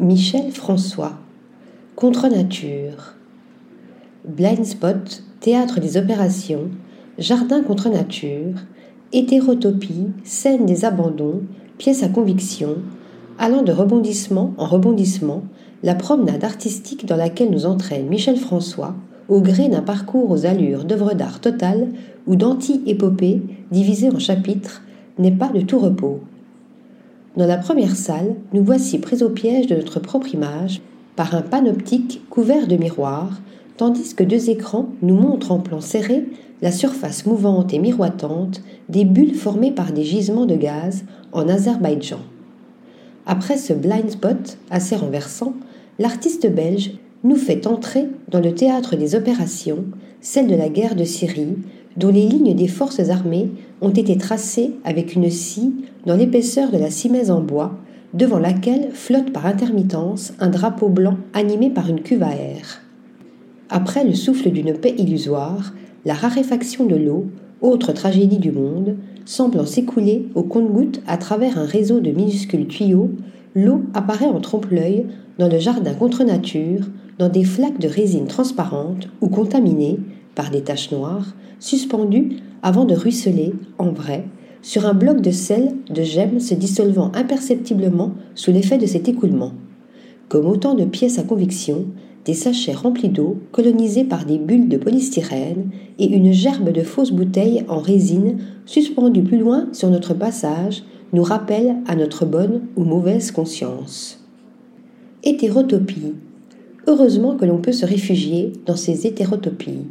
Michel François. Contre nature. Blind Spot, théâtre des opérations, jardin contre nature, hétérotopie, scène des abandons, pièce à conviction, allant de rebondissement en rebondissement, la promenade artistique dans laquelle nous entraîne Michel François, au gré d'un parcours aux allures d'œuvre d'art totale ou d'anti-épopée divisée en chapitres, n'est pas de tout repos. Dans la première salle, nous voici pris au piège de notre propre image par un panoptique couvert de miroirs, tandis que deux écrans nous montrent en plan serré la surface mouvante et miroitante des bulles formées par des gisements de gaz en Azerbaïdjan. Après ce blind spot assez renversant, l'artiste belge nous fait entrer dans le théâtre des opérations, celle de la guerre de Syrie, dont les lignes des forces armées ont été tracées avec une scie dans l'épaisseur de la cimèse en bois, devant laquelle flotte par intermittence un drapeau blanc animé par une cuve à air. Après le souffle d'une paix illusoire, la raréfaction de l'eau, autre tragédie du monde, semblant s'écouler au compte-gouttes à travers un réseau de minuscules tuyaux, l'eau apparaît en trompe-l'œil dans le jardin contre nature, dans des flaques de résine transparente ou contaminées par des taches noires, suspendues avant de ruisseler, en vrai, sur un bloc de sel de gemmes se dissolvant imperceptiblement sous l'effet de cet écoulement. Comme autant de pièces à conviction, des sachets remplis d'eau colonisés par des bulles de polystyrène et une gerbe de fausses bouteilles en résine suspendues plus loin sur notre passage nous rappellent à notre bonne ou mauvaise conscience. Hétérotopie. Heureusement que l'on peut se réfugier dans ces hétérotopies,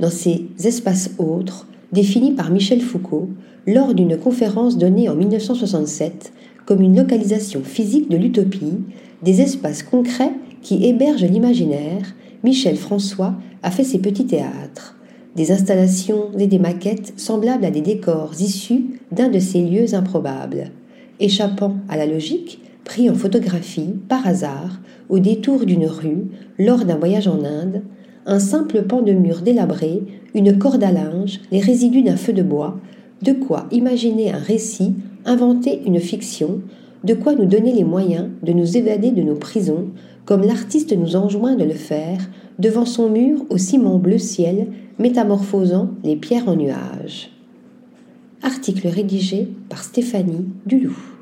dans ces espaces autres définis par Michel Foucault lors d'une conférence donnée en 1967 comme une localisation physique de l'utopie, des espaces concrets qui hébergent l'imaginaire, Michel François a fait ses petits théâtres, des installations et des maquettes semblables à des décors issus d'un de ces lieux improbables. Échappant à la logique, pris en photographie par hasard au détour d'une rue lors d'un voyage en Inde, un simple pan de mur délabré, une corde à linge, les résidus d'un feu de bois, de quoi imaginer un récit, inventer une fiction, de quoi nous donner les moyens de nous évader de nos prisons, comme l'artiste nous enjoint de le faire devant son mur au ciment bleu ciel, métamorphosant les pierres en nuages. Article rédigé par Stéphanie Dulou.